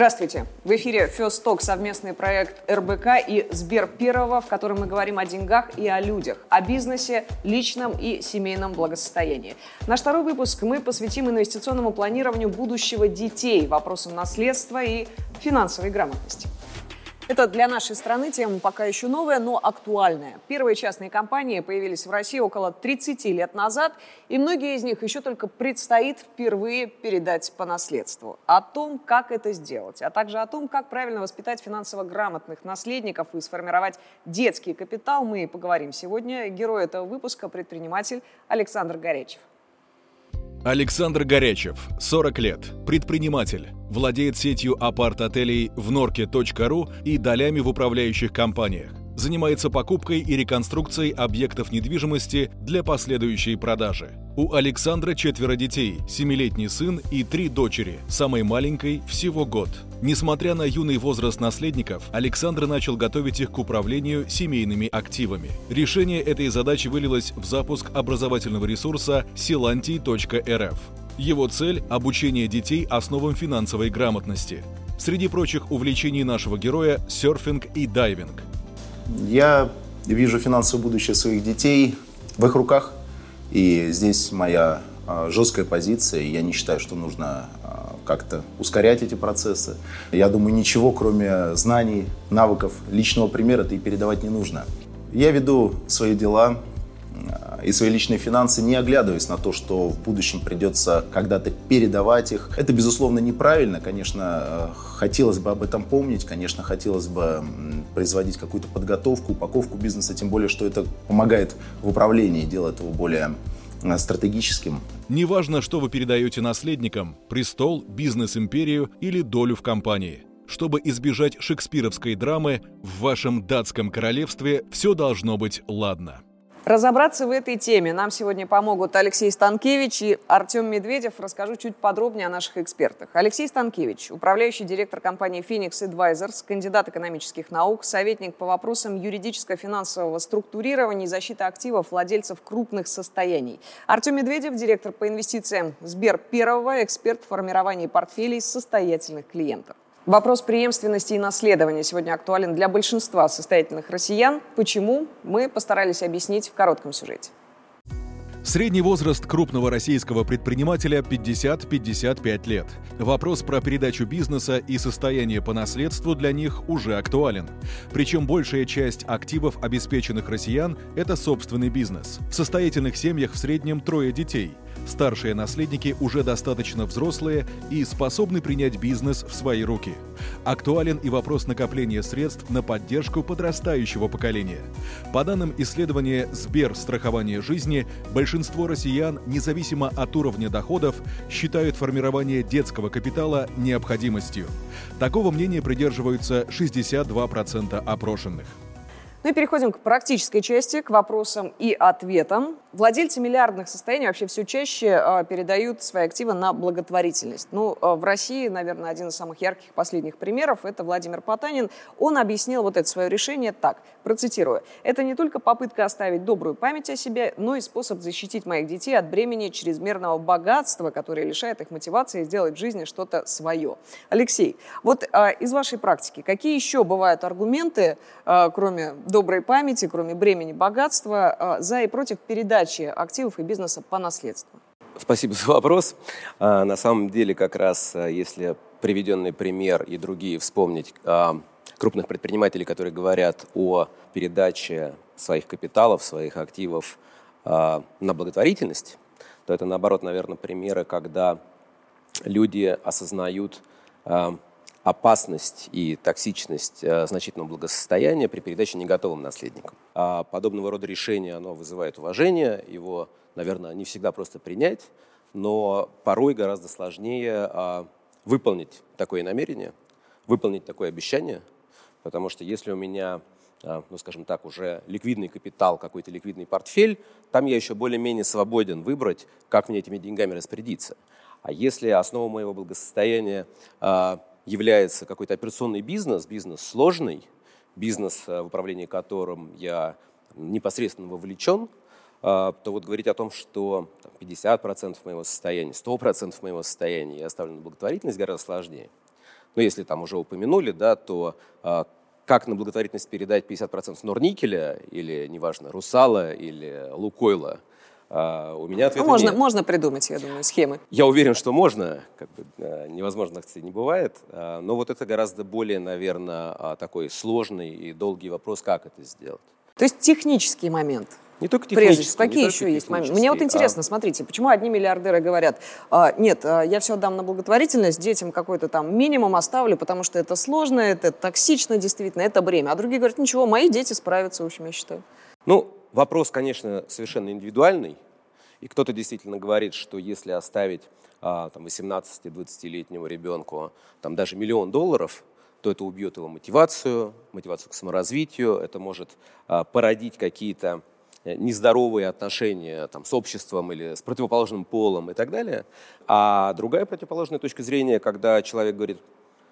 Здравствуйте. В эфире First Talk совместный проект РБК и Сбер Первого, в котором мы говорим о деньгах и о людях, о бизнесе, личном и семейном благосостоянии. Наш второй выпуск мы посвятим инвестиционному планированию будущего детей, вопросам наследства и финансовой грамотности. Это для нашей страны тема пока еще новая, но актуальная. Первые частные компании появились в России около 30 лет назад, и многие из них еще только предстоит впервые передать по наследству. О том, как это сделать, а также о том, как правильно воспитать финансово грамотных наследников и сформировать детский капитал, мы поговорим сегодня. Герой этого выпуска – предприниматель Александр Горячев. Александр Горячев, 40 лет, предприниматель, владеет сетью апарт-отелей в норке.ру и долями в управляющих компаниях. Занимается покупкой и реконструкцией объектов недвижимости для последующей продажи. У Александра четверо детей, семилетний сын и три дочери, самой маленькой всего год. Несмотря на юный возраст наследников, Александр начал готовить их к управлению семейными активами. Решение этой задачи вылилось в запуск образовательного ресурса silanti.rf. Его цель – обучение детей основам финансовой грамотности. Среди прочих увлечений нашего героя – серфинг и дайвинг. Я вижу финансовое будущее своих детей в их руках – и здесь моя а, жесткая позиция. Я не считаю, что нужно как-то ускорять эти процессы. Я думаю, ничего, кроме знаний, навыков, личного примера-то и передавать не нужно. Я веду свои дела, и свои личные финансы, не оглядываясь на то, что в будущем придется когда-то передавать их. Это, безусловно, неправильно. Конечно, э, хотелось бы об этом помнить, конечно, хотелось бы производить какую-то подготовку, упаковку бизнеса, тем более, что это помогает в управлении, делает его более э, стратегическим. Неважно, что вы передаете наследникам – престол, бизнес-империю или долю в компании. Чтобы избежать шекспировской драмы, в вашем датском королевстве все должно быть ладно. Разобраться в этой теме нам сегодня помогут Алексей Станкевич и Артем Медведев. Расскажу чуть подробнее о наших экспертах. Алексей Станкевич, управляющий директор компании Phoenix Advisors, кандидат экономических наук, советник по вопросам юридическо-финансового структурирования и защиты активов владельцев крупных состояний. Артем Медведев, директор по инвестициям Сбер Первого, эксперт в формировании портфелей состоятельных клиентов. Вопрос преемственности и наследования сегодня актуален для большинства состоятельных россиян. Почему? Мы постарались объяснить в коротком сюжете. Средний возраст крупного российского предпринимателя 50-55 лет. Вопрос про передачу бизнеса и состояние по наследству для них уже актуален. Причем большая часть активов обеспеченных россиян – это собственный бизнес. В состоятельных семьях в среднем трое детей – Старшие наследники уже достаточно взрослые и способны принять бизнес в свои руки. Актуален и вопрос накопления средств на поддержку подрастающего поколения. По данным исследования Сбер страхования жизни, большинство россиян, независимо от уровня доходов, считают формирование детского капитала необходимостью. Такого мнения придерживаются 62% опрошенных. Ну и переходим к практической части, к вопросам и ответам. Владельцы миллиардных состояний вообще все чаще э, передают свои активы на благотворительность. Ну, э, в России, наверное, один из самых ярких последних примеров – это Владимир Потанин. Он объяснил вот это свое решение так, процитирую. «Это не только попытка оставить добрую память о себе, но и способ защитить моих детей от бремени чрезмерного богатства, которое лишает их мотивации сделать в жизни что-то свое». Алексей, вот э, из вашей практики, какие еще бывают аргументы, кроме доброй памяти, кроме бремени богатства, за и против передачи активов и бизнеса по наследству? Спасибо за вопрос. А, на самом деле, как раз, э, если приведенный пример и другие вспомнить а, крупных предпринимателей, которые говорят о передаче своих капиталов, своих активов а, на благотворительность, то это, наоборот, наверное, примеры, когда люди осознают опасность и токсичность э, значительного благосостояния при передаче неготовым наследникам. А подобного рода решение оно вызывает уважение, его, наверное, не всегда просто принять, но порой гораздо сложнее а, выполнить такое намерение, выполнить такое обещание, потому что если у меня а, ну, скажем так, уже ликвидный капитал, какой-то ликвидный портфель, там я еще более-менее свободен выбрать, как мне этими деньгами распорядиться. А если основа моего благосостояния а, является какой-то операционный бизнес, бизнес сложный, бизнес, э, в управлении которым я непосредственно вовлечен, э, то вот говорить о том, что 50% моего состояния, 100% моего состояния я оставлю на благотворительность гораздо сложнее. ну, если там уже упомянули, да, то а, как на благотворительность передать 50% Норникеля или, неважно, Русала или Лукойла, а, у меня ответа ну, можно, нет. можно придумать, я думаю, схемы. Я уверен, что можно, как бы, невозможных целей не бывает, а, но вот это гораздо более, наверное, такой сложный и долгий вопрос, как это сделать. То есть технический момент – не только Прежде какие еще есть моменты? Мне вот интересно, а... смотрите, почему одни миллиардеры говорят, а, нет, а, я все отдам на благотворительность, детям какой-то там минимум оставлю, потому что это сложно, это токсично действительно, это бремя. А другие говорят, ничего, мои дети справятся, в общем, я считаю. Ну, вопрос, конечно, совершенно индивидуальный. И кто-то действительно говорит, что если оставить а, там, 18-20-летнему ребенку там, даже миллион долларов, то это убьет его мотивацию, мотивацию к саморазвитию, это может а, породить какие-то Э, нездоровые отношения там, с обществом или с противоположным полом и так далее. А другая противоположная точка зрения, когда человек говорит,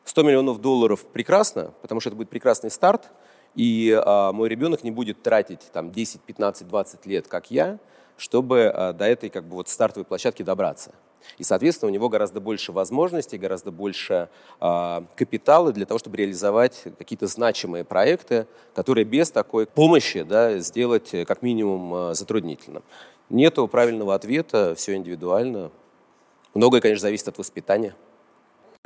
100 миллионов долларов прекрасно, потому что это будет прекрасный старт, и а, мой ребенок не будет тратить там, 10, 15, 20 лет, как я, чтобы а, до этой как бы, вот, стартовой площадки добраться. И, соответственно, у него гораздо больше возможностей, гораздо больше э, капитала для того, чтобы реализовать какие-то значимые проекты, которые без такой помощи да, сделать э, как минимум э, затруднительно. Нету правильного ответа, все индивидуально. Многое, конечно, зависит от воспитания.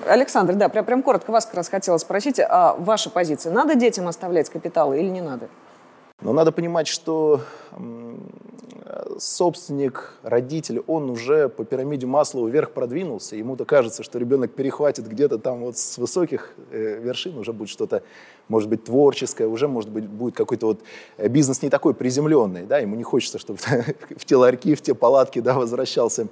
Александр, да, прям, прям коротко вас как раз хотела спросить, а ваша позиция, надо детям оставлять капиталы или не надо? Но надо понимать, что собственник, родитель, он уже по пирамиде Маслова вверх продвинулся. Ему-то кажется, что ребенок перехватит где-то там вот с высоких э, вершин, уже будет что-то, может быть, творческое, уже, может быть, будет какой-то вот э, бизнес не такой приземленный, да, ему не хочется, чтобы в те ларьки, в те палатки, да, возвращался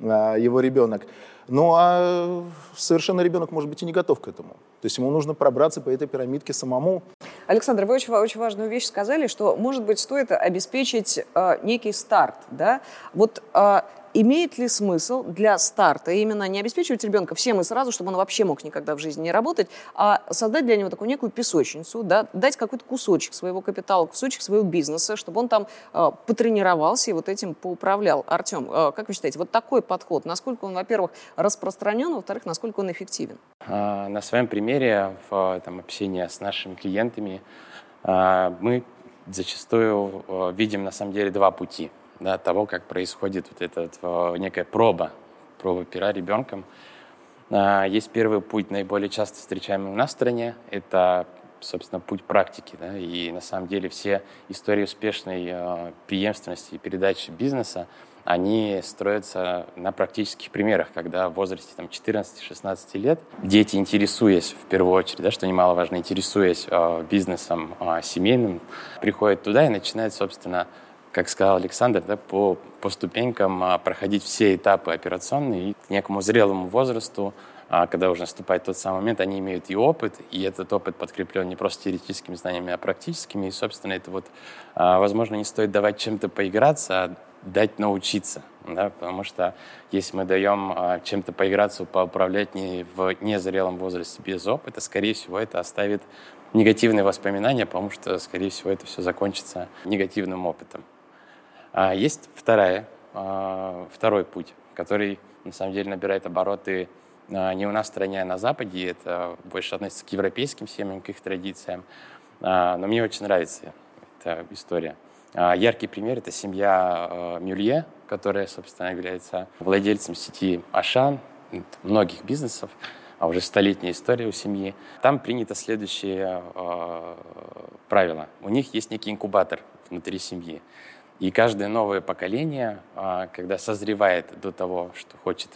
его ребенок. Ну а совершенно ребенок, может быть, и не готов к этому. То есть ему нужно пробраться по этой пирамидке самому. Александр, вы очень, очень важную вещь сказали, что, может быть, стоит обеспечить э, некий старт. Да? Вот э, имеет ли смысл для старта именно не обеспечивать ребенка всем и сразу, чтобы он вообще мог никогда в жизни не работать, а создать для него такую некую песочницу, да, дать какой-то кусочек своего капитала, кусочек своего бизнеса, чтобы он там э, потренировался и вот этим поуправлял. Артем, э, как вы считаете, вот такой подход, насколько он, во-первых, распространен, во-вторых, насколько он эффективен? А, на своем примере в там, общении с нашими клиентами а, мы зачастую видим на самом деле два пути – да, того, как происходит вот эта вот, некая проба, проба пера ребенком. А, есть первый путь, наиболее часто встречаемый у нас в стране, это, собственно, путь практики. Да, и на самом деле все истории успешной э, преемственности и передачи бизнеса, они строятся на практических примерах, когда в возрасте там, 14-16 лет дети, интересуясь в первую очередь, да, что немаловажно, интересуясь э, бизнесом э, семейным, приходят туда и начинают, собственно, как сказал Александр, да, по, по ступенькам а, проходить все этапы операционные и к некому зрелому возрасту, а, когда уже наступает тот самый момент, они имеют и опыт, и этот опыт подкреплен не просто теоретическими знаниями, а практическими. И, собственно, это вот, а, возможно, не стоит давать чем-то поиграться, а дать научиться. Да? Потому что если мы даем чем-то поиграться, поуправлять не в незрелом возрасте без опыта, скорее всего, это оставит негативные воспоминания, потому что, скорее всего, это все закончится негативным опытом. А есть вторая, а, второй путь, который на самом деле набирает обороты а, не у нас в стране, а на Западе. Это больше относится к европейским семьям, к их традициям. Но мне очень нравится эта история. Яркий пример — это семья Мюлье, которая, собственно, является владельцем сети Ашан, многих бизнесов, а уже столетняя история у семьи. Там принято следующее правило. У них есть некий инкубатор внутри семьи. И каждое новое поколение, а, когда созревает до того, что хочет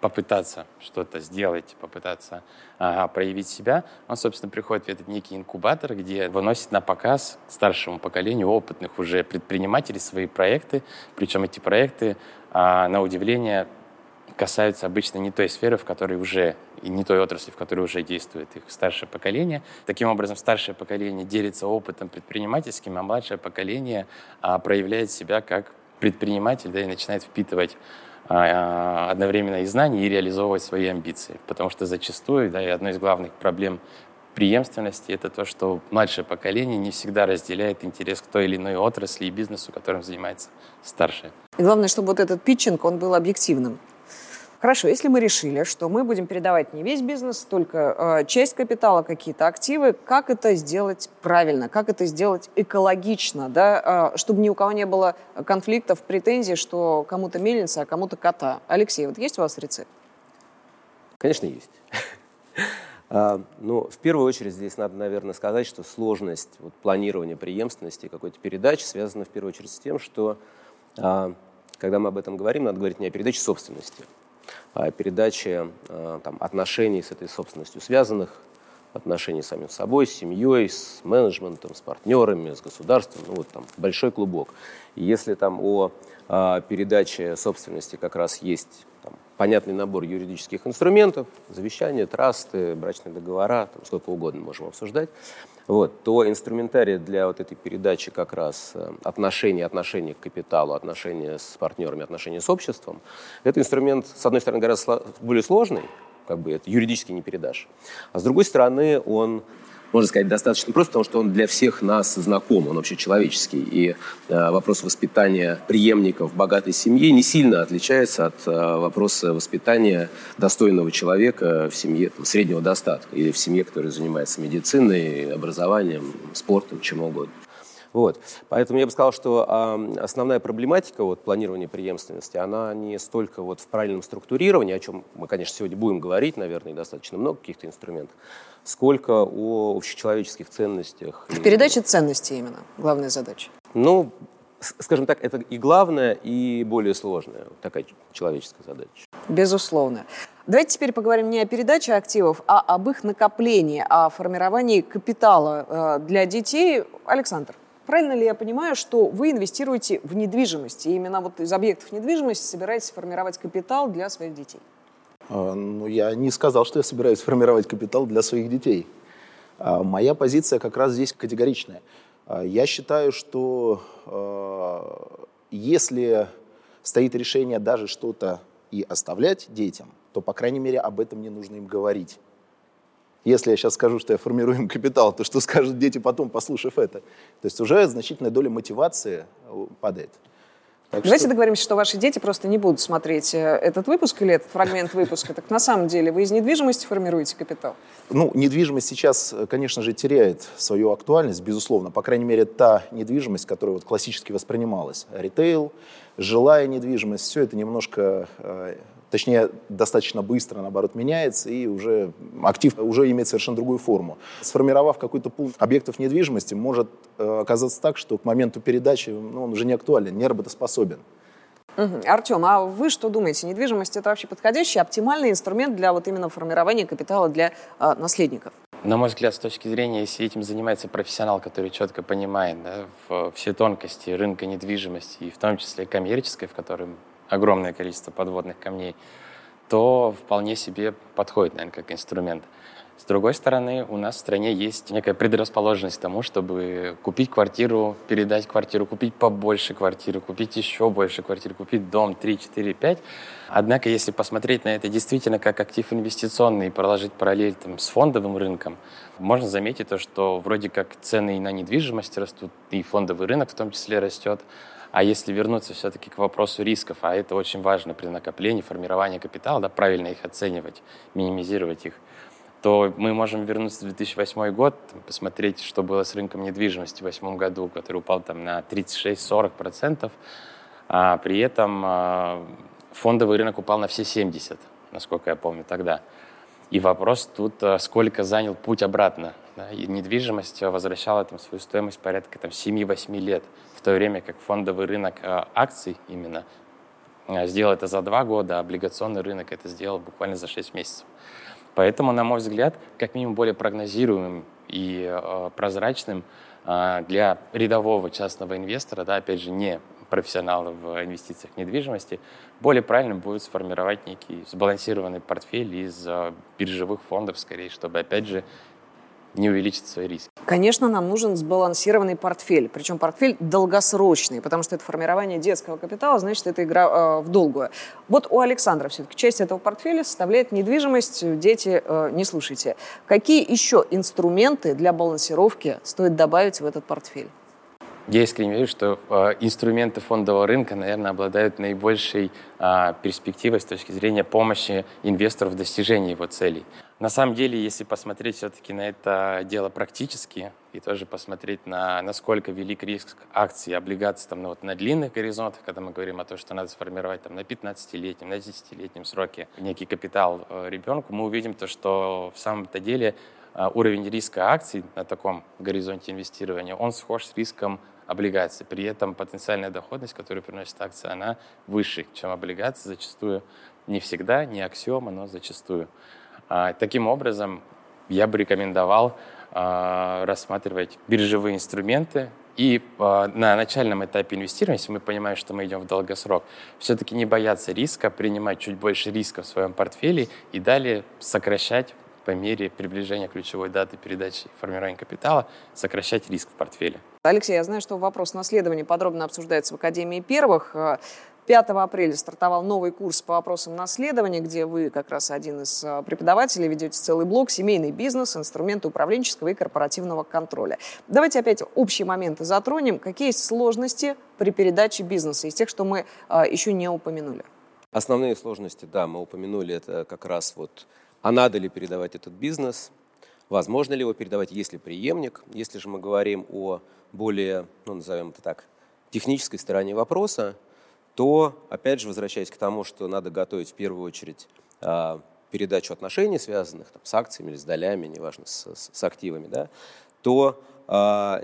попытаться что-то сделать, попытаться ага, проявить себя, он, собственно, приходит в этот некий инкубатор, где выносит на показ старшему поколению опытных уже предпринимателей свои проекты. Причем эти проекты, а, на удивление, касаются обычно не той сферы, в которой уже, и не той отрасли, в которой уже действует их старшее поколение. Таким образом, старшее поколение делится опытом предпринимательским, а младшее поколение а, проявляет себя как предприниматель да, и начинает впитывать а, одновременно и знания, и реализовывать свои амбиции. Потому что зачастую, да, и одной из главных проблем преемственности это то, что младшее поколение не всегда разделяет интерес к той или иной отрасли и бизнесу, которым занимается старшее. И главное, чтобы вот этот питчинг, он был объективным. Хорошо, если мы решили, что мы будем передавать не весь бизнес, только э, часть капитала, какие-то активы, как это сделать правильно, как это сделать экологично, да, э, чтобы ни у кого не было конфликтов, претензий, что кому-то мельница, а кому-то кота. Алексей, вот есть у вас рецепт? Конечно, есть. А, ну, в первую очередь здесь надо, наверное, сказать, что сложность вот, планирования преемственности какой-то передачи связана в первую очередь с тем, что а, когда мы об этом говорим, надо говорить не о передаче собственности, о передаче а, там, отношений с этой собственностью связанных, отношений с самим собой, с семьей, с менеджментом, с партнерами, с государством, ну вот там большой клубок. И если там о а, передаче собственности как раз есть там, понятный набор юридических инструментов, завещания, трасты, брачные договора, там, сколько угодно можем обсуждать, вот, то инструментарий для вот этой передачи как раз э, отношений, отношений к капиталу, отношения с партнерами, отношения с обществом, это инструмент, с одной стороны, гораздо более сложный, как бы это юридически не передашь, а с другой стороны, он можно сказать, достаточно просто, потому что он для всех нас знаком, он вообще человеческий. И э, вопрос воспитания преемников богатой семьи не сильно отличается от э, вопроса воспитания достойного человека в семье там, среднего достатка или в семье, которая занимается медициной, образованием, спортом, чем угодно. Вот. Поэтому я бы сказал, что э, основная проблематика вот, планирования преемственности, она не столько вот в правильном структурировании, о чем мы, конечно, сегодня будем говорить, наверное, достаточно много каких-то инструментов, сколько о общечеловеческих ценностях. В передаче ценностей именно главная задача. Ну, скажем так, это и главная, и более сложная такая человеческая задача. Безусловно. Давайте теперь поговорим не о передаче активов, а об их накоплении, о формировании капитала э, для детей. Александр, Правильно ли я понимаю, что вы инвестируете в недвижимость, и именно вот из объектов недвижимости собираетесь формировать капитал для своих детей? А, ну, я не сказал, что я собираюсь формировать капитал для своих детей. А, моя позиция как раз здесь категоричная. А, я считаю, что если стоит решение даже что-то и оставлять детям, то, по крайней мере, об этом не нужно им говорить. Если я сейчас скажу, что я формирую им капитал, то что скажут дети потом, послушав это? То есть уже значительная доля мотивации э, падает. Так Давайте что... договоримся, что ваши дети просто не будут смотреть э, этот выпуск или этот фрагмент выпуска. Так на самом деле вы из недвижимости формируете капитал? Ну, недвижимость сейчас, э, конечно же, теряет свою актуальность, безусловно. По крайней мере, та недвижимость, которая вот классически воспринималась. Ритейл, жилая недвижимость, все это немножко точнее, достаточно быстро, наоборот, меняется, и уже актив уже имеет совершенно другую форму. Сформировав какой-то пул объектов недвижимости, может э, оказаться так, что к моменту передачи ну, он уже не актуален, не работоспособен. Угу. Артем, а вы что думаете? Недвижимость это вообще подходящий, оптимальный инструмент для вот именно формирования капитала для э, наследников? На мой взгляд, с точки зрения, если этим занимается профессионал, который четко понимает да, в, все тонкости рынка недвижимости, и в том числе коммерческой, в котором огромное количество подводных камней, то вполне себе подходит, наверное, как инструмент. С другой стороны, у нас в стране есть некая предрасположенность к тому, чтобы купить квартиру, передать квартиру, купить побольше квартиру, купить еще больше квартир, купить дом 3, 4, 5. Однако, если посмотреть на это действительно как актив инвестиционный и проложить параллель там, с фондовым рынком, можно заметить то, что вроде как цены на недвижимость растут, и фондовый рынок в том числе растет, а если вернуться все-таки к вопросу рисков, а это очень важно при накоплении, формировании капитала, да, правильно их оценивать, минимизировать их, то мы можем вернуться в 2008 год, посмотреть, что было с рынком недвижимости в 2008 году, который упал там на 36-40%, а при этом а, фондовый рынок упал на все 70, насколько я помню тогда. И вопрос тут, а, сколько занял путь обратно. Да? И недвижимость возвращала там, свою стоимость порядка там, 7-8 лет то время как фондовый рынок э, акций именно э, сделал это за два года, а облигационный рынок это сделал буквально за шесть месяцев. Поэтому, на мой взгляд, как минимум более прогнозируемым и э, прозрачным для рядового частного инвестора, да, опять же, не профессионала в инвестициях в недвижимости, более правильным будет сформировать некий сбалансированный портфель из биржевых фондов, скорее, чтобы, опять же, не увеличить свои риски. Конечно, нам нужен сбалансированный портфель, причем портфель долгосрочный, потому что это формирование детского капитала, значит, это игра э, в долгую. Вот у Александра все-таки часть этого портфеля составляет недвижимость. Дети, э, не слушайте. Какие еще инструменты для балансировки стоит добавить в этот портфель? Я искренне верю, что э, инструменты фондового рынка, наверное, обладают наибольшей э, перспективой с точки зрения помощи инвестору в достижении его целей. На самом деле, если посмотреть все-таки на это дело практически и тоже посмотреть на насколько велик риск акций и облигаций там, ну, вот, на длинных горизонтах, когда мы говорим о том, что надо сформировать там, на 15-летнем, на 10-летнем сроке некий капитал э, ребенку, мы увидим то, что в самом-то деле э, уровень риска акций на таком горизонте инвестирования, он схож с риском облигаций. При этом потенциальная доходность, которую приносит акция, она выше, чем облигации зачастую. Не всегда, не аксиома, но зачастую. А, таким образом, я бы рекомендовал а, рассматривать биржевые инструменты и а, на начальном этапе инвестирования, если мы понимаем, что мы идем в долгосрок, все-таки не бояться риска, принимать чуть больше риска в своем портфеле и далее сокращать по мере приближения ключевой даты передачи формирования капитала, сокращать риск в портфеле. Алексей, я знаю, что вопрос наследования подробно обсуждается в Академии первых. 5 апреля стартовал новый курс по вопросам наследования, где вы как раз один из а, преподавателей ведете целый блок «Семейный бизнес. Инструменты управленческого и корпоративного контроля». Давайте опять общие моменты затронем. Какие есть сложности при передаче бизнеса из тех, что мы а, еще не упомянули? Основные сложности, да, мы упомянули, это как раз вот, а надо ли передавать этот бизнес, возможно ли его передавать, если преемник. Если же мы говорим о более, ну, назовем это так, технической стороне вопроса, то, опять же, возвращаясь к тому, что надо готовить в первую очередь а, передачу отношений, связанных там, с акциями или с долями, неважно, с, с активами, да, то э,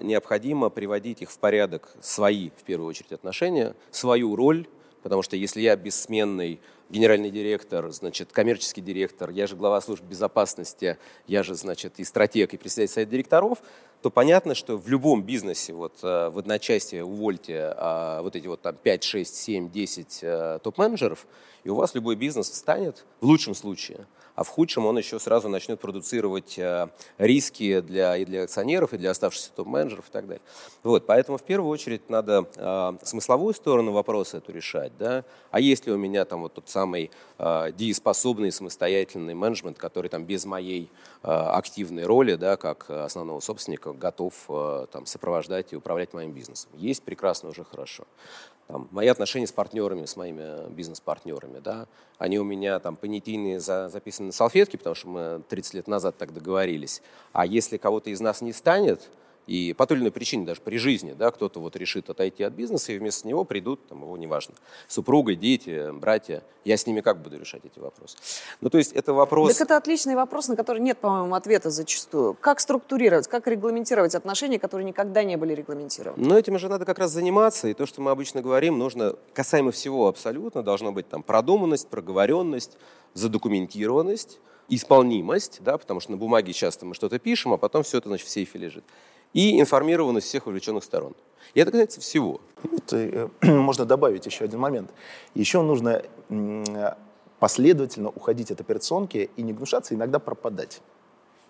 необходимо приводить их в порядок, свои, в первую очередь, отношения, свою роль, потому что если я бессменный генеральный директор, значит, коммерческий директор, я же глава службы безопасности, я же, значит, и стратег, и председатель совета директоров, то понятно, что в любом бизнесе, вот э, в одночасье увольте а, вот эти вот там 5, 6, 7, 10 топ-менеджеров, и у вас любой бизнес встанет, в лучшем случае, а в худшем он еще сразу начнет продуцировать э, риски для, и для акционеров, и для оставшихся топ-менеджеров и так далее. Вот, поэтому в первую очередь надо э, смысловую сторону вопроса эту решать, да, а есть ли у меня там вот тот самый э, дееспособный самостоятельный менеджмент, который там без моей э, активной роли, да, как основного собственника, готов там сопровождать и управлять моим бизнесом. Есть прекрасно, уже хорошо там, мои отношения с партнерами, с моими бизнес-партнерами, да, они у меня там понятийные за, записаны на салфетке, потому что мы 30 лет назад так договорились. А если кого-то из нас не станет, и по той или иной причине, даже при жизни, да, кто-то вот решит отойти от бизнеса, и вместо него придут, там, его неважно, супруга, дети, братья. Я с ними как буду решать эти вопросы? Ну, то есть это вопрос... Так это отличный вопрос, на который нет, по-моему, ответа зачастую. Как структурировать, как регламентировать отношения, которые никогда не были регламентированы? Ну, этим же надо как раз заниматься, и то, что мы обычно говорим, нужно, касаемо всего абсолютно, должна быть там продуманность, проговоренность, задокументированность, исполнимость, да, потому что на бумаге часто мы что-то пишем, а потом все это, значит, в сейфе лежит и информированность всех вовлеченных сторон. И это касается всего. Это, можно добавить еще один момент. Еще нужно последовательно уходить от операционки и не гнушаться иногда пропадать.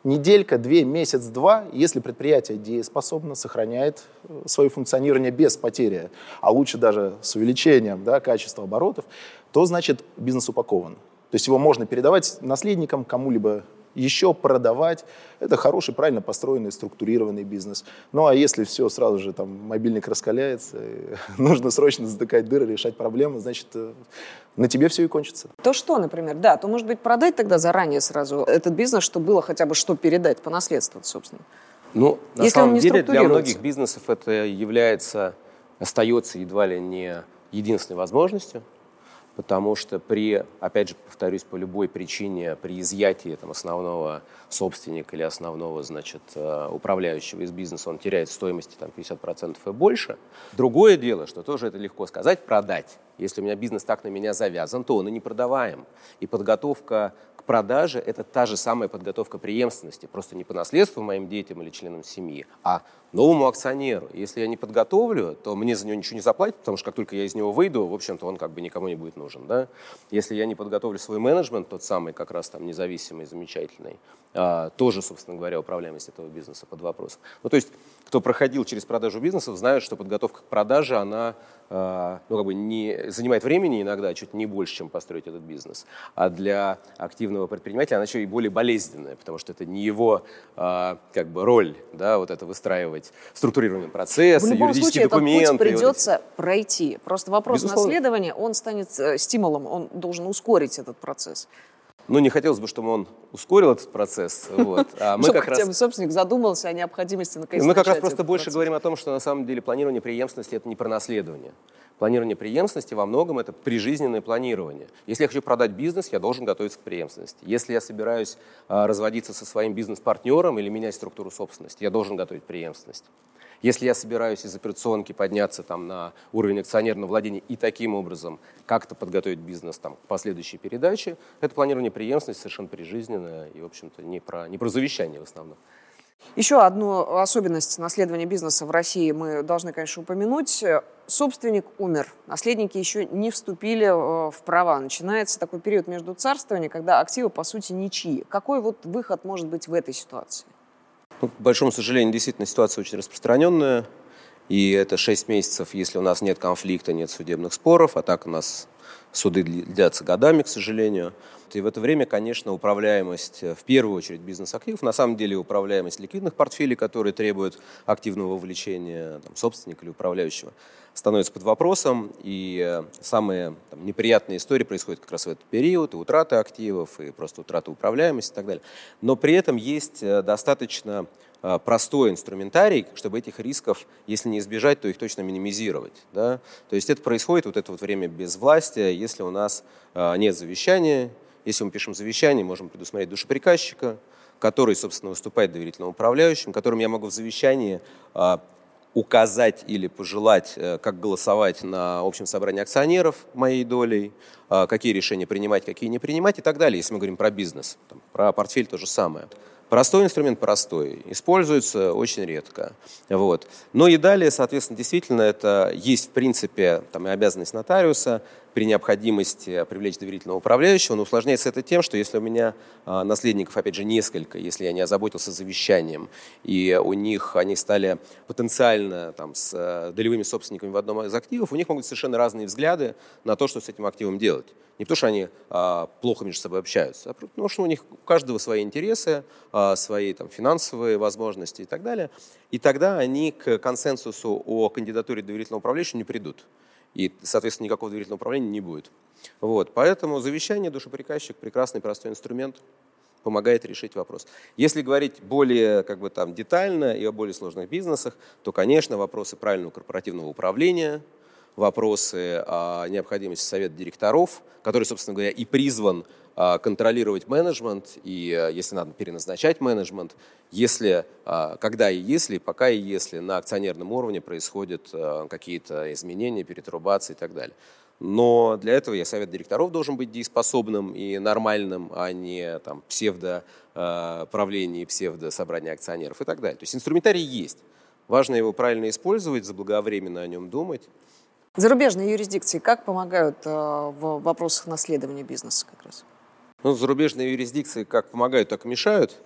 Неделька, две, месяц, два, если предприятие дееспособно, сохраняет э, свое функционирование без потери, а лучше даже с увеличением да, качества оборотов, то значит бизнес упакован. То есть его можно передавать наследникам, кому-либо еще продавать. Это хороший, правильно построенный, структурированный бизнес. Ну а если все сразу же, там, мобильник раскаляется, нужно срочно затыкать дыры, решать проблемы, значит, э, на тебе все и кончится. То что, например, да, то, может быть, продать тогда заранее сразу этот бизнес, чтобы было хотя бы что передать по наследству, собственно. Ну, на Если самом деле, для многих бизнесов это является, остается едва ли не единственной возможностью потому что при, опять же, повторюсь, по любой причине, при изъятии там, основного собственника или основного, значит, э, управляющего из бизнеса, он теряет стоимости там, 50% и больше. Другое дело, что тоже это легко сказать, продать. Если у меня бизнес так на меня завязан, то он и не продаваем. И подготовка к продаже – это та же самая подготовка преемственности, просто не по наследству моим детям или членам семьи, а новому акционеру. Если я не подготовлю, то мне за него ничего не заплатят, потому что как только я из него выйду, в общем-то, он как бы никому не будет нужен. Да? Если я не подготовлю свой менеджмент, тот самый как раз там независимый, замечательный, а, тоже, собственно говоря, управляемость этого бизнеса под вопросом. Ну, то есть, кто проходил через продажу бизнесов, знает, что подготовка к продаже, она ну, как бы не, занимает времени иногда чуть не больше, чем построить этот бизнес. А для активного предпринимателя, она еще и более болезненная, потому что это не его а, как бы роль, да, вот это выстраивать В любом юридические случае, документы. этот путь вот придется пройти. Просто вопрос Безусловно. наследования, он станет э, стимулом, он должен ускорить этот процесс. Ну, не хотелось бы, чтобы он ускорил этот процесс. Вот. А мы Чтобы как раз собственник задумался о необходимости наконец Мы как раз просто больше процесс. говорим о том, что на самом деле планирование преемственности это не про наследование. Планирование преемственности во многом это прижизненное планирование. Если я хочу продать бизнес, я должен готовиться к преемственности. Если я собираюсь а, разводиться со своим бизнес-партнером или менять структуру собственности, я должен готовить преемственность. Если я собираюсь из операционки подняться там, на уровень акционерного владения и таким образом как-то подготовить бизнес там, к последующей передаче, это планирование преемственности совершенно прижизненное и, в общем-то, не про, не про завещание в основном. Еще одну особенность наследования бизнеса в России мы должны, конечно, упомянуть. Собственник умер, наследники еще не вступили э, в права. Начинается такой период между царствований, когда активы, по сути, ничьи. Какой вот выход может быть в этой ситуации? Ну, к большому сожалению, действительно ситуация очень распространенная. И это 6 месяцев, если у нас нет конфликта, нет судебных споров, а так у нас суды длятся годами, к сожалению. И в это время, конечно, управляемость, э, в первую очередь, бизнес-активов, на самом деле управляемость ликвидных портфелей, которые требуют активного вовлечения там, собственника или управляющего, становится под вопросом. И э, самые там, неприятные истории происходят как раз в этот период, и утраты активов, и просто утрата управляемости и так далее. Но при этом есть э, достаточно простой инструментарий, чтобы этих рисков, если не избежать, то их точно минимизировать. Да? То есть это происходит вот это вот время безвластия, если у нас э, нет завещания, если мы пишем завещание, можем предусмотреть душеприказчика, который, собственно, выступает доверительным управляющим, которым я могу в завещании а, указать или пожелать, э, как голосовать на общем собрании акционеров моей долей, какие решения принимать, какие не принимать и так далее, если мы говорим про бизнес. Там, про портфель то же самое. Простой инструмент простой, используется очень редко. Вот. Ну и далее, соответственно, действительно, это есть, в принципе, там, и обязанность нотариуса при необходимости привлечь доверительного управляющего, но усложняется это тем, что если у меня а, наследников, опять же, несколько, если я не озаботился завещанием, и у них они стали потенциально там, с э, долевыми собственниками в одном из активов, у них могут быть совершенно разные взгляды на то, что с этим активом делать. Не потому, что они а, плохо между собой общаются, а потому, что у них у каждого свои интересы, а, свои там, финансовые возможности и так далее. И тогда они к консенсусу о кандидатуре доверительного управляющего не придут. И, соответственно, никакого доверительного управления не будет. Вот. Поэтому завещание, душеприказчик – прекрасный простой инструмент, помогает решить вопрос. Если говорить более как бы, там, детально и о более сложных бизнесах, то, конечно, вопросы правильного корпоративного управления, вопросы о необходимости совета директоров, который, собственно говоря, и призван а, контролировать менеджмент и, а, если надо, переназначать менеджмент, если, а, когда и если, пока и если на акционерном уровне происходят какие-то изменения, перетрубации и так далее. Но для этого я совет директоров должен быть дееспособным и нормальным, а не там, псевдоправление, псевдособрание акционеров и так далее. То есть инструментарий есть. Важно его правильно использовать, заблаговременно о нем думать. Зарубежные юрисдикции как помогают э, в вопросах наследования бизнеса как раз? Ну, зарубежные юрисдикции как помогают, так и мешают.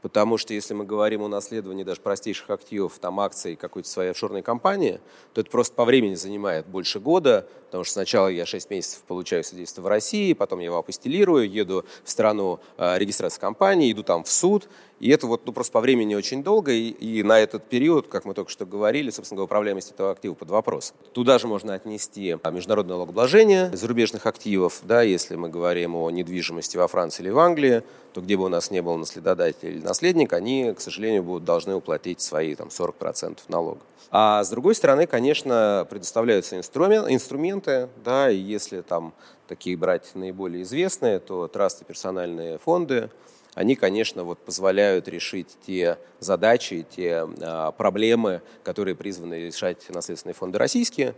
Потому что если мы говорим о наследовании даже простейших активов, там акций какой-то своей офшорной компании, то это просто по времени занимает больше года, потому что сначала я 6 месяцев получаю свидетельство в России, потом я его апостелирую, еду в страну э, регистрации компании, иду там в суд, и это вот ну, просто по времени очень долго, и, и на этот период, как мы только что говорили, собственно говоря, управляемость этого актива под вопрос. Туда же можно отнести а, международное налогообложение зарубежных активов, да, если мы говорим о недвижимости во Франции или в Англии, то где бы у нас не был наследодатель или наследник, они, к сожалению, будут должны уплатить свои там, 40% налогов. А с другой стороны, конечно, предоставляются инструмент, инструменты, да, и если там такие брать наиболее известные, то трасты персональные фонды, они, конечно, вот позволяют решить те задачи, те а, проблемы, которые призваны решать наследственные фонды российские,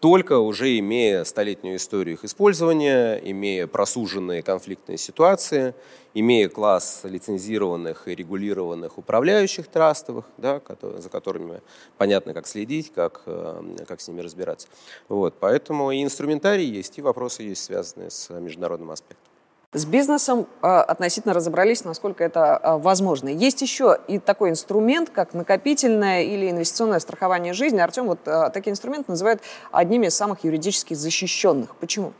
только уже имея столетнюю историю их использования, имея просуженные конфликтные ситуации, имея класс лицензированных и регулированных управляющих трастовых, да, за которыми понятно, как следить, как, э, как с ними разбираться. Вот, поэтому и инструментарий есть, и вопросы есть, связанные с международным аспектом. С бизнесом э, относительно разобрались, насколько это э, возможно. Есть еще и такой инструмент, как накопительное или инвестиционное страхование жизни. Артем вот э, такие инструменты называют одними из самых юридически защищенных. Почему?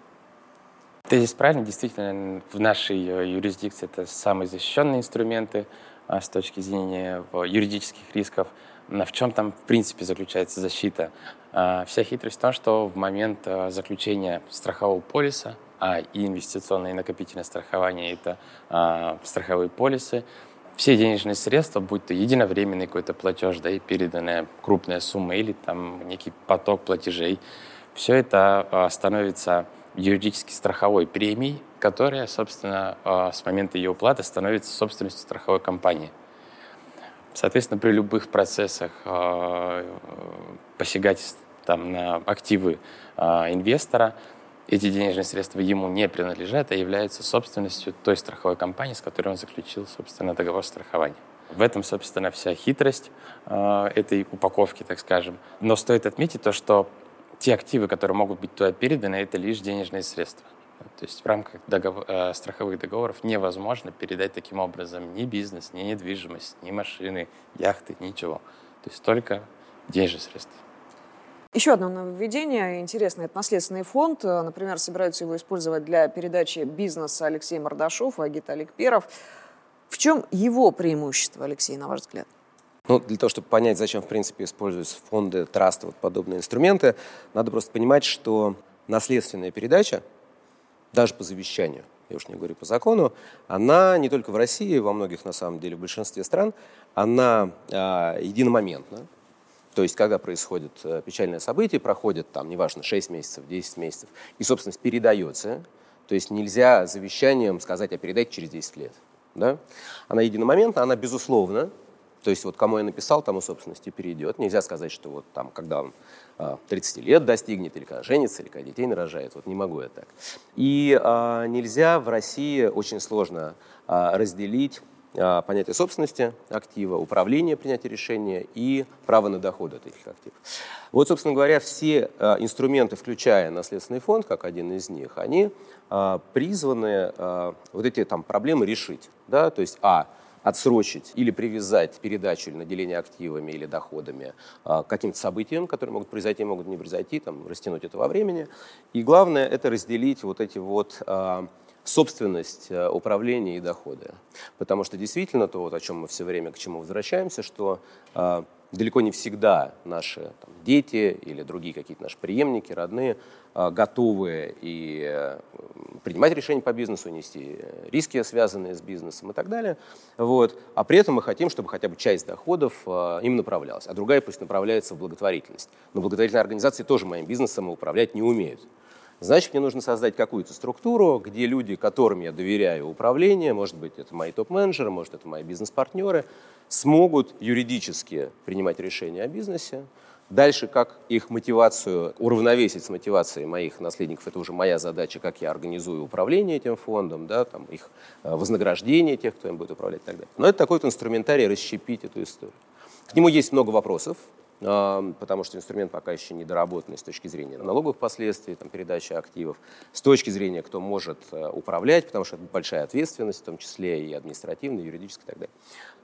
Тезис правильно. Действительно, в нашей э, юрисдикции это самые защищенные инструменты а, с точки зрения юридических рисков. В чем там, в принципе, заключается защита? А, вся хитрость в том, что в момент э, заключения страхового полиса, а и инвестиционное и накопительное страхование — это а, страховые полисы, все денежные средства, будь то единовременный какой-то платеж, да, и переданная крупная сумма или там некий поток платежей, все это становится юридически страховой премией, которая, собственно, а, с момента ее уплаты становится собственностью страховой компании. Соответственно, при любых процессах а, посягательств там, на активы а, инвестора эти денежные средства ему не принадлежат, а являются собственностью той страховой компании, с которой он заключил, собственно, договор страхования. В этом, собственно, вся хитрость э, этой упаковки, так скажем. Но стоит отметить то, что те активы, которые могут быть туда переданы, это лишь денежные средства. То есть в рамках договор, э, страховых договоров невозможно передать таким образом ни бизнес, ни недвижимость, ни машины, яхты, ничего. То есть только денежные средства. Еще одно нововведение интересное – это наследственный фонд. Например, собираются его использовать для передачи бизнеса Алексей Мордашов и Агит Олег Перов. В чем его преимущество, Алексей, на ваш взгляд? Ну, для того, чтобы понять, зачем, в принципе, используются фонды, трасты, вот подобные инструменты, надо просто понимать, что наследственная передача, даже по завещанию, я уж не говорю по закону, она не только в России, во многих, на самом деле, в большинстве стран, она а, единомоментна. То есть, когда происходит а, печальное событие, проходит там, неважно, 6 месяцев, 10 месяцев, и собственность передается, то есть нельзя завещанием сказать, а передать через 10 лет. Да? Она единомоментна, она, безусловно, то есть вот кому я написал, тому собственности перейдет. Нельзя сказать, что вот там, когда он 30 а, лет достигнет, или когда женится, или когда детей нарожает. Вот не могу я так. И а, нельзя в России очень сложно а, разделить а, понятие собственности актива, управления принятия решения и право на доход от этих активов. Вот, собственно говоря, все а, инструменты, включая наследственный фонд, как один из них, они призваны вот эти там проблемы решить. Да? То есть, а, отсрочить или привязать передачу или наделение активами или доходами а, к каким-то событиям, которые могут произойти, могут не произойти, там, растянуть это во времени. И главное – это разделить вот эти вот а, собственность, а, управление и доходы. Потому что действительно то, вот, о чем мы все время к чему возвращаемся, что далеко не всегда наши там, дети или другие какие-то наши преемники, родные, а, готовы и э, принимать решения по бизнесу, нести риски, связанные с бизнесом и так далее. Вот. А при этом мы хотим, чтобы хотя бы часть доходов а, им направлялась, а другая пусть направляется в благотворительность. Но благотворительные организации тоже моим бизнесом управлять не умеют. Значит, мне нужно создать какую-то структуру, где люди, которым я доверяю управление, может быть, это мои топ-менеджеры, может, это мои бизнес-партнеры, смогут юридически принимать решения о бизнесе. Дальше, как их мотивацию уравновесить с мотивацией моих наследников, это уже моя задача, как я организую управление этим фондом, да, там, их э, вознаграждение тех, кто им будет управлять и так далее. Но это такой вот инструментарий расщепить эту историю. К нему есть много вопросов, потому что инструмент пока еще недоработанный с точки зрения налоговых последствий, там, передачи активов, с точки зрения, кто может э, управлять, потому что это большая ответственность, в том числе и административная, и юридическая и так далее.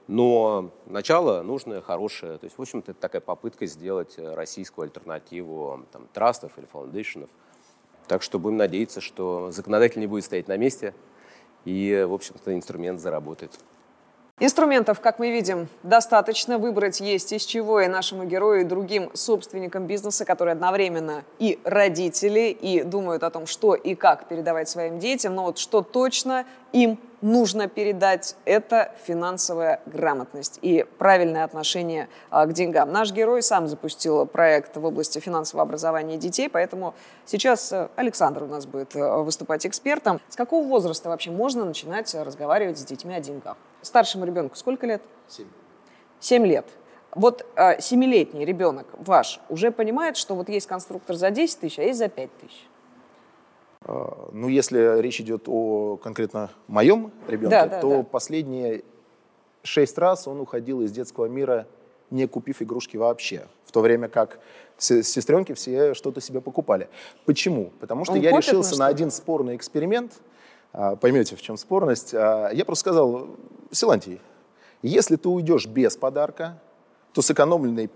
Но начало нужное, хорошее. То есть, в общем-то, это такая попытка сделать э, российскую альтернативу там, трастов или фаундейшенов. Так что будем надеяться, что законодатель не будет стоять на месте, и, в общем-то, инструмент заработает. Инструментов, как мы видим, достаточно. Выбрать есть из чего и нашему герою, и другим собственникам бизнеса, которые одновременно и родители, и думают о том, что и как передавать своим детям. Но вот что точно им нужно передать, это финансовая грамотность и правильное отношение а, к деньгам. Наш герой сам запустил проект в области финансового образования детей, поэтому сейчас э, Александр у нас будет э, выступать экспертом. С какого возраста вообще можно начинать разговаривать с детьми о деньгах? Старшему ребенку сколько лет? Семь. Семь лет. Вот э, семилетний ребенок ваш уже понимает, что вот есть конструктор за 10 тысяч, а есть за 5 тысяч? А, ну, если речь идет о конкретно моем ребенке, да, да, то да. последние шесть раз он уходил из детского мира, не купив игрушки вообще. В то время как сестренки все что-то себе покупали. Почему? Потому что он я решился на, на один спорный эксперимент. А, поймете, в чем спорность. А, я просто сказал, Силантий, если ты уйдешь без подарка, то сэкономленные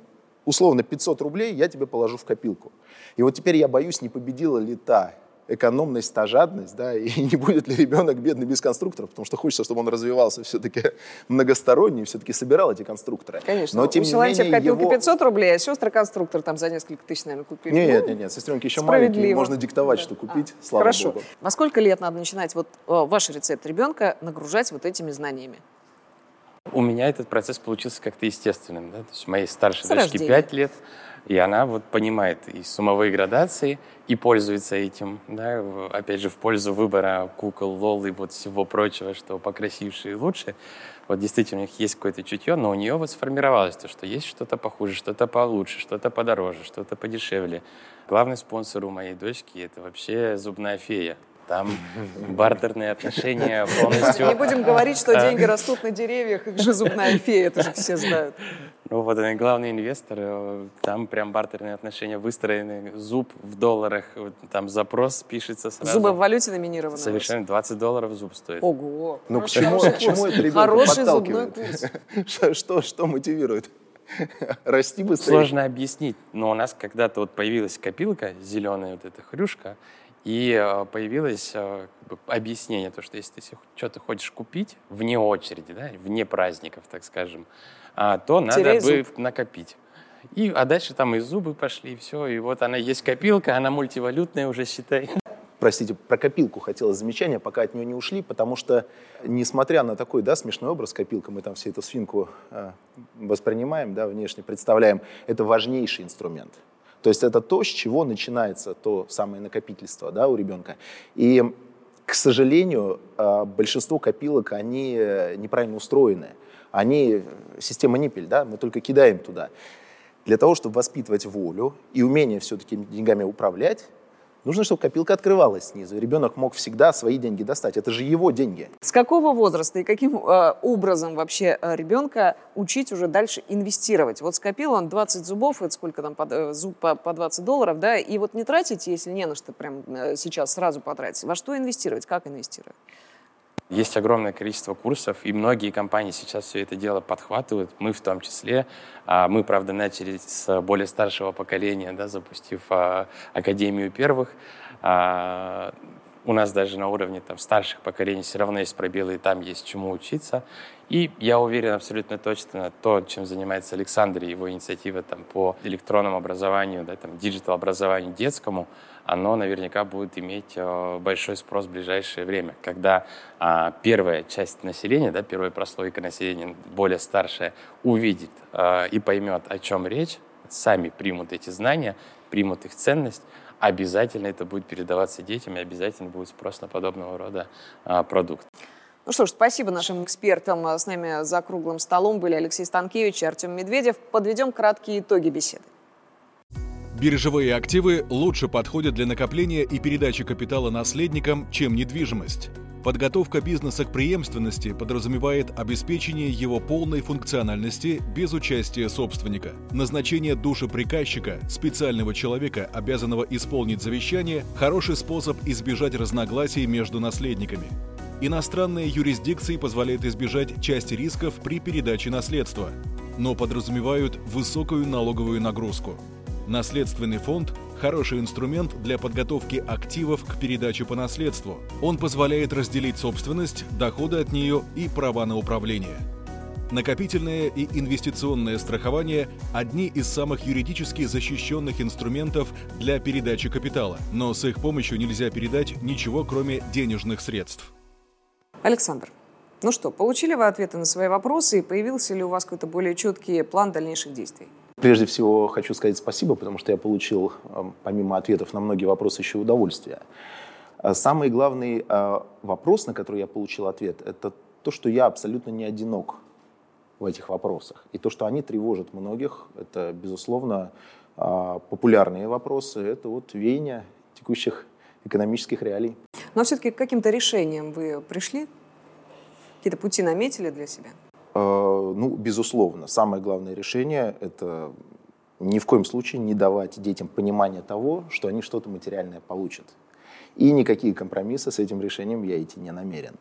условно 500 рублей я тебе положу в копилку. И вот теперь я боюсь, не победила ли та экономность, та жадность, да, и не будет ли ребенок бедный без конструкторов, потому что хочется, чтобы он развивался все-таки многосторонний, все-таки собирал эти конструкторы. Конечно. Но, тем У Силантьев в копилке его... 500 рублей, а сестры конструктор там за несколько тысяч, наверное, купили. Нет, ну, нет, нет, сестренки еще маленькие, можно диктовать, да. что купить, а, слава Хорошо. богу. Во сколько лет надо начинать вот э, ваш рецепт ребенка нагружать вот этими знаниями? У меня этот процесс получился как-то естественным. Да? То есть моей старшей С дочке 5 лет, и она вот понимает и суммовые градации, и пользуется этим, да, опять же, в пользу выбора кукол, лол и вот всего прочего, что покрасивше и лучше. Вот действительно у них есть какое-то чутье, но у нее вот сформировалось то, что есть что-то похуже, что-то получше, что-то подороже, что-то подешевле. Главный спонсор у моей дочки — это вообще зубная фея. Там бартерные отношения полностью... Не будем говорить, что деньги растут на деревьях, их же зубная фея, это же все знают. Ну вот он главный инвестор, э, там прям бартерные отношения выстроены, зуб в долларах, там запрос пишется сразу. Зубы в валюте номинированы? Совершенно, 20 долларов зуб стоит. Ого! Ну к чему, к чему это ребенка Хороший зубной курс. Что, что, что мотивирует? Расти быстрее? Сложно объяснить, но у нас когда-то вот появилась копилка, зеленая вот эта хрюшка, и э, появилось э, объяснение, то, что если ты что-то хочешь купить вне очереди, да, вне праздников, так скажем, а, то надо Теряй бы зуб. накопить. И, а дальше там и зубы пошли, и все. И вот она есть копилка, она мультивалютная уже, считай. Простите, про копилку хотелось замечания, пока от нее не ушли, потому что, несмотря на такой да, смешной образ копилка, мы там все эту свинку э, воспринимаем, да, внешне представляем, это важнейший инструмент. То есть это то, с чего начинается то самое накопительство да, у ребенка. И, к сожалению, а, большинство копилок, они э, неправильно устроены. Они система ниппель, да, мы только кидаем туда. Для того, чтобы воспитывать волю и умение все-таки деньгами управлять, Нужно, чтобы копилка открывалась снизу, и ребенок мог всегда свои деньги достать. Это же его деньги. С какого возраста и каким э, образом вообще э, ребенка учить уже дальше инвестировать? Вот скопил он 20 зубов, это сколько там, под, э, зуб по, по 20 долларов, да, и вот не тратить, если не на что прям э, сейчас сразу потратить. Во что инвестировать, как инвестировать? Есть огромное количество курсов, и многие компании сейчас все это дело подхватывают, мы в том числе. А мы, правда, начали с более старшего поколения, да, запустив а, Академию первых. А, у нас даже на уровне там, старших поколений все равно есть пробелы, и там есть чему учиться. И я уверен абсолютно точно, то, чем занимается Александр и его инициатива там, по электронному образованию, да, там, диджитал-образованию детскому, оно наверняка будет иметь э, большой спрос в ближайшее время, когда э, первая часть населения, да, первая прослойка населения, более старшая, увидит э, и поймет, о чем речь, сами примут эти знания, примут их ценность, обязательно это будет передаваться детям, и обязательно будет спрос на подобного рода э, продукт. Ну что ж, спасибо нашим экспертам. С нами за круглым столом были Алексей Станкевич и Артем Медведев. Подведем краткие итоги беседы. Биржевые активы лучше подходят для накопления и передачи капитала наследникам, чем недвижимость. Подготовка бизнеса к преемственности подразумевает обеспечение его полной функциональности без участия собственника. Назначение душеприказчика, специального человека, обязанного исполнить завещание, хороший способ избежать разногласий между наследниками. Иностранные юрисдикции позволяют избежать части рисков при передаче наследства, но подразумевают высокую налоговую нагрузку. Наследственный фонд – хороший инструмент для подготовки активов к передаче по наследству. Он позволяет разделить собственность, доходы от нее и права на управление. Накопительное и инвестиционное страхование – одни из самых юридически защищенных инструментов для передачи капитала, но с их помощью нельзя передать ничего, кроме денежных средств. Александр, ну что, получили вы ответы на свои вопросы и появился ли у вас какой-то более четкий план дальнейших действий? Прежде всего хочу сказать спасибо, потому что я получил, эм, помимо ответов на многие вопросы, еще удовольствие. А самый главный э, вопрос, на который я получил ответ, это то, что я абсолютно не одинок в этих вопросах. И то, что они тревожат многих, это, безусловно, э, популярные вопросы, это вот веяние текущих экономических реалий. Но все-таки каким-то решениям вы пришли? Какие-то пути наметили для себя? Э, ну, безусловно, самое главное решение – это ни в коем случае не давать детям понимания того, что они что-то материальное получат. И никакие компромиссы с этим решением я идти не намерен.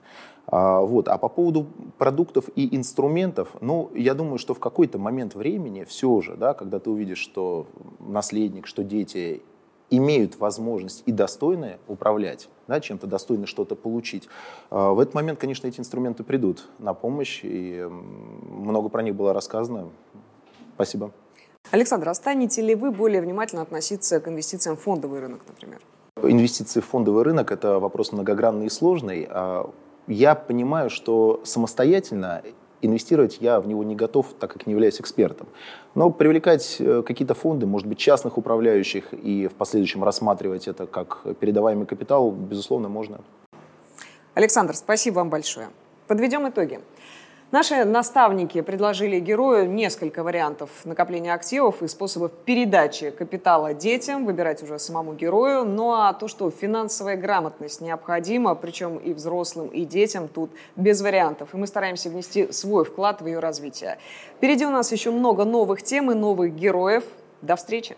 А, вот. а по поводу продуктов и инструментов, ну, я думаю, что в какой-то момент времени все же, да, когда ты увидишь, что наследник, что дети имеют возможность и достойны управлять, да, чем-то достойны что-то получить, а, в этот момент, конечно, эти инструменты придут на помощь, и много про них было рассказано. Спасибо. Александр, а станете ли вы более внимательно относиться к инвестициям в фондовый рынок, например? Инвестиции в фондовый рынок – это вопрос многогранный и сложный. А, я понимаю, что самостоятельно инвестировать я в него не готов, так как не являюсь экспертом. Но привлекать э, какие-то фонды, может быть, частных управляющих и в последующем рассматривать это как передаваемый капитал, безусловно, можно. Александр, спасибо вам большое. Подведем итоги. Наши наставники предложили герою несколько вариантов накопления активов и способов передачи капитала детям, выбирать уже самому герою. Ну а то, что финансовая грамотность необходима, причем и взрослым, и детям, тут без вариантов. И мы стараемся внести свой вклад в ее развитие. Впереди у нас еще много новых тем и новых героев. До встречи!